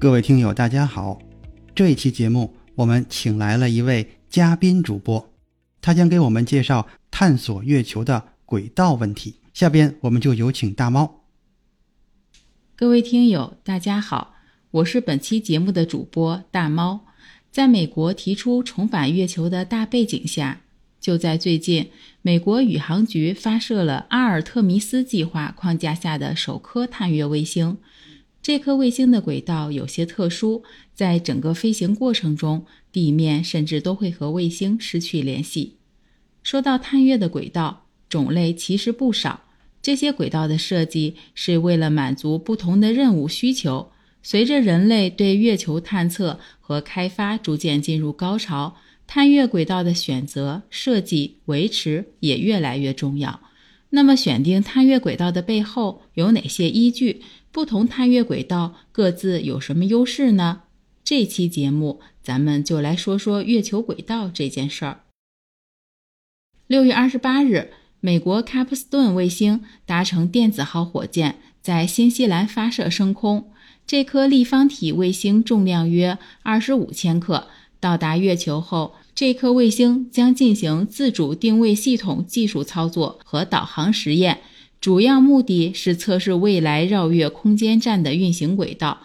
各位听友，大家好！这一期节目我们请来了一位嘉宾主播，他将给我们介绍探索月球的轨道问题。下边我们就有请大猫。各位听友，大家好，我是本期节目的主播大猫。在美国提出重返月球的大背景下，就在最近，美国宇航局发射了阿尔特弥斯计划框架下的首颗探月卫星。这颗卫星的轨道有些特殊，在整个飞行过程中，地面甚至都会和卫星失去联系。说到探月的轨道，种类其实不少，这些轨道的设计是为了满足不同的任务需求。随着人类对月球探测和开发逐渐进入高潮，探月轨道的选择、设计、维持也越来越重要。那么，选定探月轨道的背后有哪些依据？不同探月轨道各自有什么优势呢？这期节目咱们就来说说月球轨道这件事儿。六月二十八日，美国卡普斯顿卫星搭乘电子号火箭在新西兰发射升空。这颗立方体卫星重量约二十五千克，到达月球后，这颗卫星将进行自主定位系统技术操作和导航实验，主要目的是测试未来绕月空间站的运行轨道。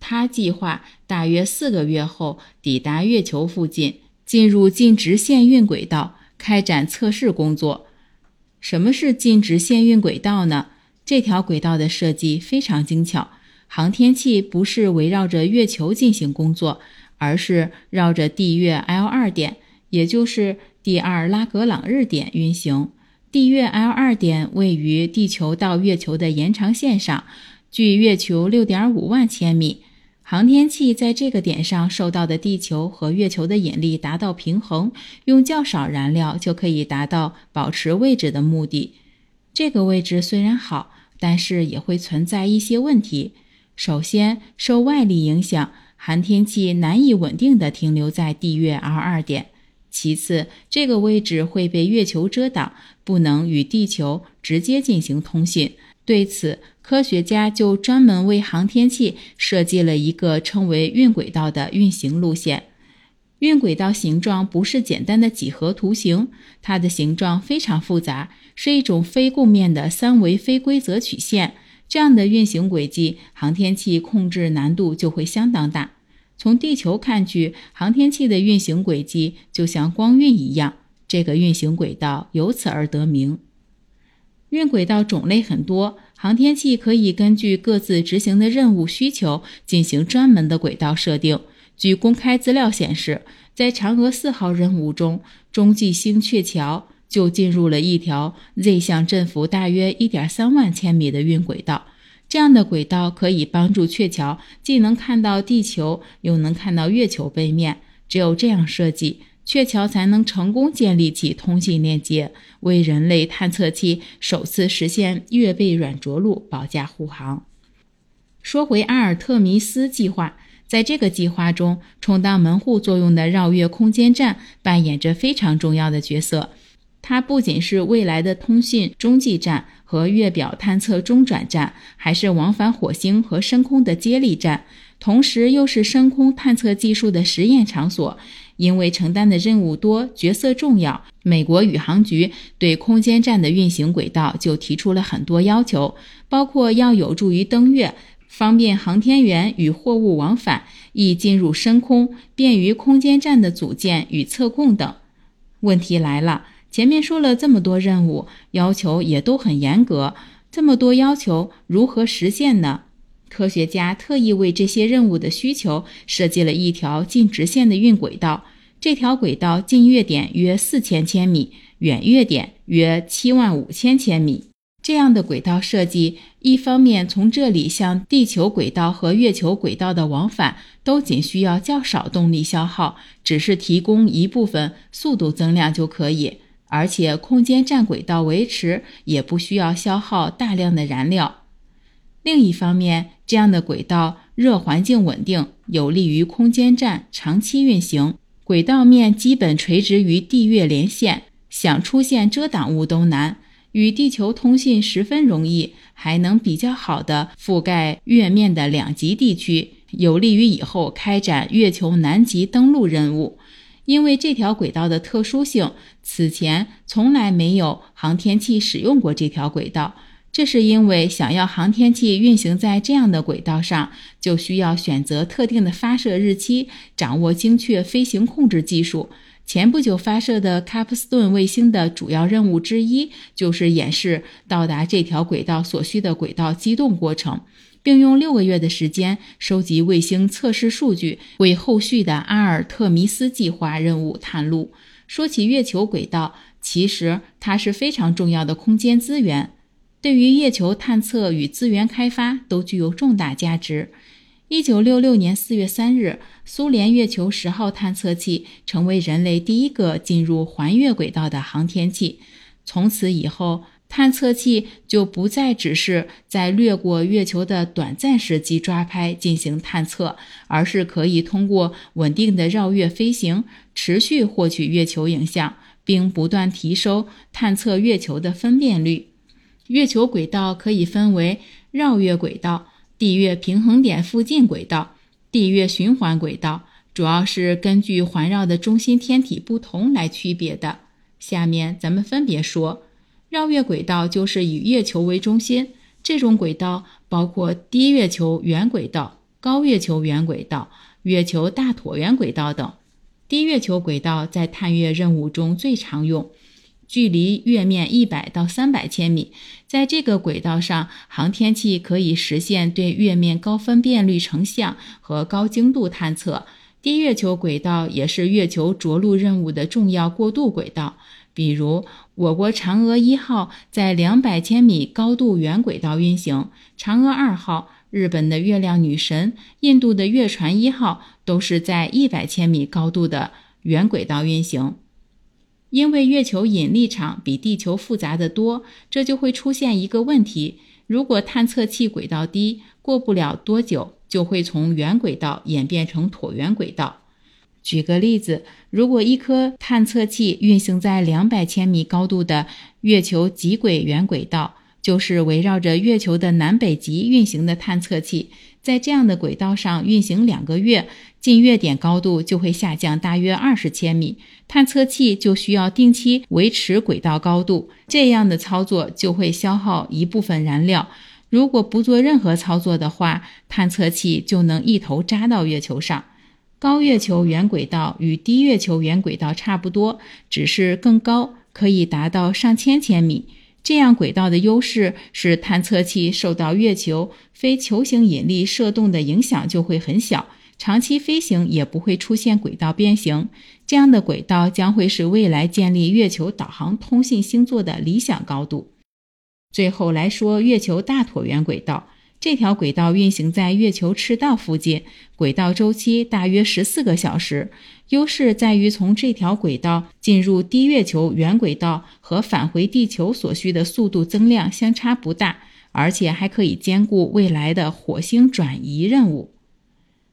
它计划大约四个月后抵达月球附近，进入近直线运轨道，开展测试工作。什么是近直线运轨道呢？这条轨道的设计非常精巧。航天器不是围绕着月球进行工作，而是绕着地月 L 二点，也就是第二拉格朗日点运行。地月 L 二点位于地球到月球的延长线上，距月球六点五万千米。航天器在这个点上受到的地球和月球的引力达到平衡，用较少燃料就可以达到保持位置的目的。这个位置虽然好，但是也会存在一些问题。首先，受外力影响，航天器难以稳定地停留在地月 L 二点。其次，这个位置会被月球遮挡，不能与地球直接进行通信。对此，科学家就专门为航天器设计了一个称为运轨道的运行路线。运轨道形状不是简单的几何图形，它的形状非常复杂，是一种非共面的三维非规则曲线。这样的运行轨迹，航天器控制难度就会相当大。从地球看去，航天器的运行轨迹就像光晕一样，这个运行轨道由此而得名。运轨道种类很多，航天器可以根据各自执行的任务需求进行专门的轨道设定。据公开资料显示，在嫦娥四号任务中，中继星鹊桥。就进入了一条 z 向振幅大约一点三万千米的运轨道。这样的轨道可以帮助鹊桥既能看到地球，又能看到月球背面。只有这样设计，鹊桥才能成功建立起通信链接，为人类探测器首次实现月背软着陆保驾护航。说回阿尔特弥斯计划，在这个计划中，充当门户作用的绕月空间站扮演着非常重要的角色。它不仅是未来的通讯中继站和月表探测中转站，还是往返火星和深空的接力站，同时又是深空探测技术的实验场所。因为承担的任务多、角色重要，美国宇航局对空间站的运行轨道就提出了很多要求，包括要有助于登月、方便航天员与货物往返、易进入深空、便于空间站的组建与测控等。问题来了。前面说了这么多任务，要求也都很严格。这么多要求如何实现呢？科学家特意为这些任务的需求设计了一条近直线的运轨道。这条轨道近月点约四千千米，远月点约七万五千千米。这样的轨道设计，一方面从这里向地球轨道和月球轨道的往返都仅需要较少动力消耗，只是提供一部分速度增量就可以，而且空间站轨道维持也不需要消耗大量的燃料。另一方面，这样的轨道热环境稳定，有利于空间站长期运行。轨道面基本垂直于地月连线，想出现遮挡物都难。与地球通信十分容易，还能比较好的覆盖月面的两极地区，有利于以后开展月球南极登陆任务。因为这条轨道的特殊性，此前从来没有航天器使用过这条轨道。这是因为想要航天器运行在这样的轨道上，就需要选择特定的发射日期，掌握精确飞行控制技术。前不久发射的卡普斯顿卫星的主要任务之一，就是演示到达这条轨道所需的轨道机动过程，并用六个月的时间收集卫星测试数据，为后续的阿尔特弥斯计划任务探路。说起月球轨道，其实它是非常重要的空间资源。对于月球探测与资源开发都具有重大价值。一九六六年四月三日，苏联月球十号探测器成为人类第一个进入环月轨道的航天器。从此以后，探测器就不再只是在掠过月球的短暂时机抓拍进行探测，而是可以通过稳定的绕月飞行，持续获取月球影像，并不断提升探测月球的分辨率。月球轨道可以分为绕月轨道、地月平衡点附近轨道、地月循环轨道，主要是根据环绕的中心天体不同来区别的。下面咱们分别说，绕月轨道就是以月球为中心，这种轨道包括低月球圆轨道、高月球圆轨道、月球大椭圆轨道等。低月球轨道在探月任务中最常用。距离月面一百到三百千米，在这个轨道上，航天器可以实现对月面高分辨率成像和高精度探测。低月球轨道也是月球着陆任务的重要过渡轨道。比如，我国嫦娥一号在两百千米高度圆轨道运行，嫦娥二号、日本的月亮女神、印度的月船一号都是在一百千米高度的圆轨道运行。因为月球引力场比地球复杂的多，这就会出现一个问题：如果探测器轨道低，过不了多久就会从圆轨道演变成椭圆轨道。举个例子，如果一颗探测器运行在两百千米高度的月球极轨圆轨道，就是围绕着月球的南北极运行的探测器。在这样的轨道上运行两个月，近月点高度就会下降大约二十千米，探测器就需要定期维持轨道高度。这样的操作就会消耗一部分燃料。如果不做任何操作的话，探测器就能一头扎到月球上。高月球圆轨道与低月球圆轨道差不多，只是更高，可以达到上千千米。这样轨道的优势是，探测器受到月球非球形引力射动的影响就会很小，长期飞行也不会出现轨道变形。这样的轨道将会是未来建立月球导航通信星座的理想高度。最后来说，月球大椭圆轨道。这条轨道运行在月球赤道附近，轨道周期大约十四个小时。优势在于从这条轨道进入低月球圆轨道和返回地球所需的速度增量相差不大，而且还可以兼顾未来的火星转移任务。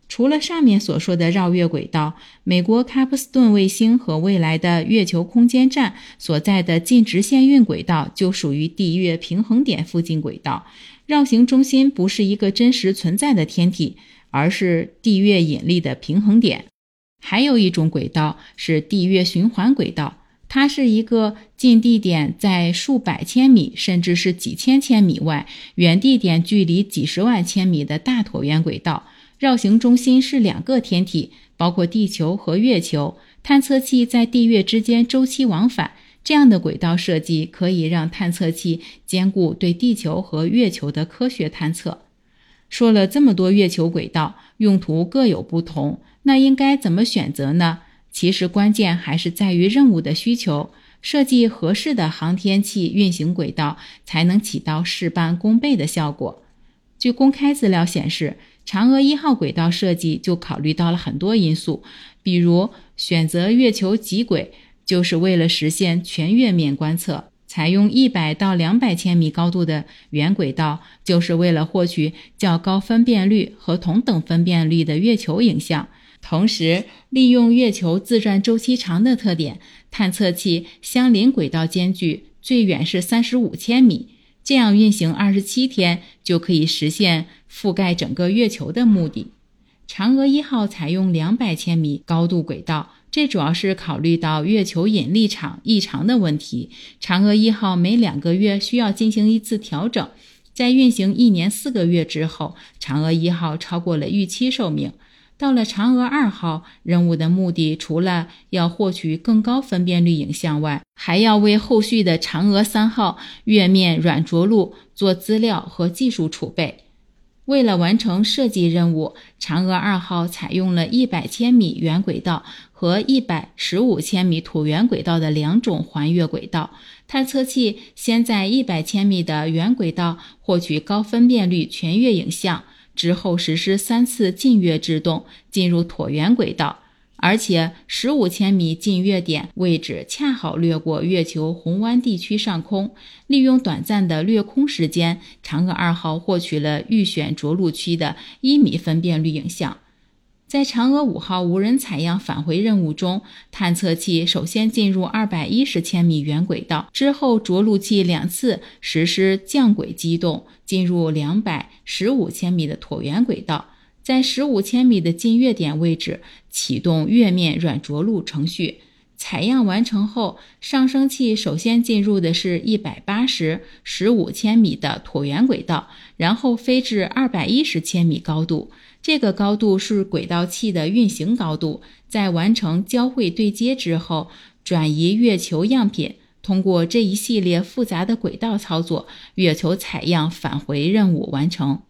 除了上面所说的绕月轨道，美国卡普斯顿卫星和未来的月球空间站所在的近直线运轨道就属于地月平衡点附近轨道。绕行中心不是一个真实存在的天体，而是地月引力的平衡点。还有一种轨道是地月循环轨道，它是一个近地点在数百千米，甚至是几千千米外，远地点距离几十万千米的大椭圆轨道。绕行中心是两个天体，包括地球和月球。探测器在地月之间周期往返。这样的轨道设计可以让探测器兼顾对地球和月球的科学探测。说了这么多月球轨道用途各有不同，那应该怎么选择呢？其实关键还是在于任务的需求。设计合适的航天器运行轨道，才能起到事半功倍的效果。据公开资料显示，嫦娥一号轨道设计就考虑到了很多因素，比如选择月球极轨，就是为了实现全月面观测；采用一百到两百千米高度的圆轨道，就是为了获取较高分辨率和同等分辨率的月球影像。同时，利用月球自转周期长的特点，探测器相邻轨道间距最远是三十五千米。这样运行二十七天就可以实现覆盖整个月球的目的。嫦娥一号采用两百千米高度轨道，这主要是考虑到月球引力场异常的问题。嫦娥一号每两个月需要进行一次调整，在运行一年四个月之后，嫦娥一号超过了预期寿命。到了嫦娥二号，任务的目的除了要获取更高分辨率影像外，还要为后续的嫦娥三号月面软着陆做资料和技术储备。为了完成设计任务，嫦娥二号采用了一百千米圆轨道和一百十五千米椭圆轨道的两种环月轨道。探测器先在一百千米的圆轨道获取高分辨率全月影像。之后实施三次近月制动，进入椭圆轨道，而且十五千米近月点位置恰好掠过月球红湾地区上空。利用短暂的掠空时间，嫦娥二号获取了预选着陆区的一米分辨率影像。在嫦娥五号无人采样返回任务中，探测器首先进入二百一十千米圆轨道，之后着陆器两次实施降轨机动，进入两百十五千米的椭圆轨道，在十五千米的近月点位置启动月面软着陆程序。采样完成后，上升器首先进入的是一百八十十五千米的椭圆轨道，然后飞至二百一十千米高度。这个高度是轨道器的运行高度。在完成交会对接之后，转移月球样品，通过这一系列复杂的轨道操作，月球采样返回任务完成。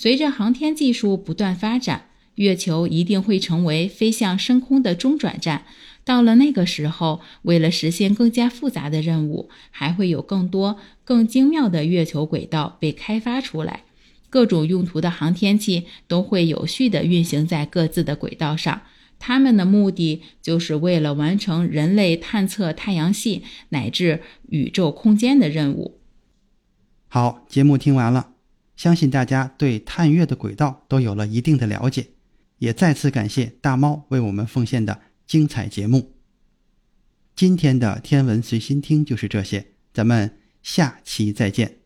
随着航天技术不断发展，月球一定会成为飞向深空的中转站。到了那个时候，为了实现更加复杂的任务，还会有更多更精妙的月球轨道被开发出来。各种用途的航天器都会有序地运行在各自的轨道上，它们的目的就是为了完成人类探测太阳系乃至宇宙空间的任务。好，节目听完了，相信大家对探月的轨道都有了一定的了解，也再次感谢大猫为我们奉献的精彩节目。今天的天文随心听就是这些，咱们下期再见。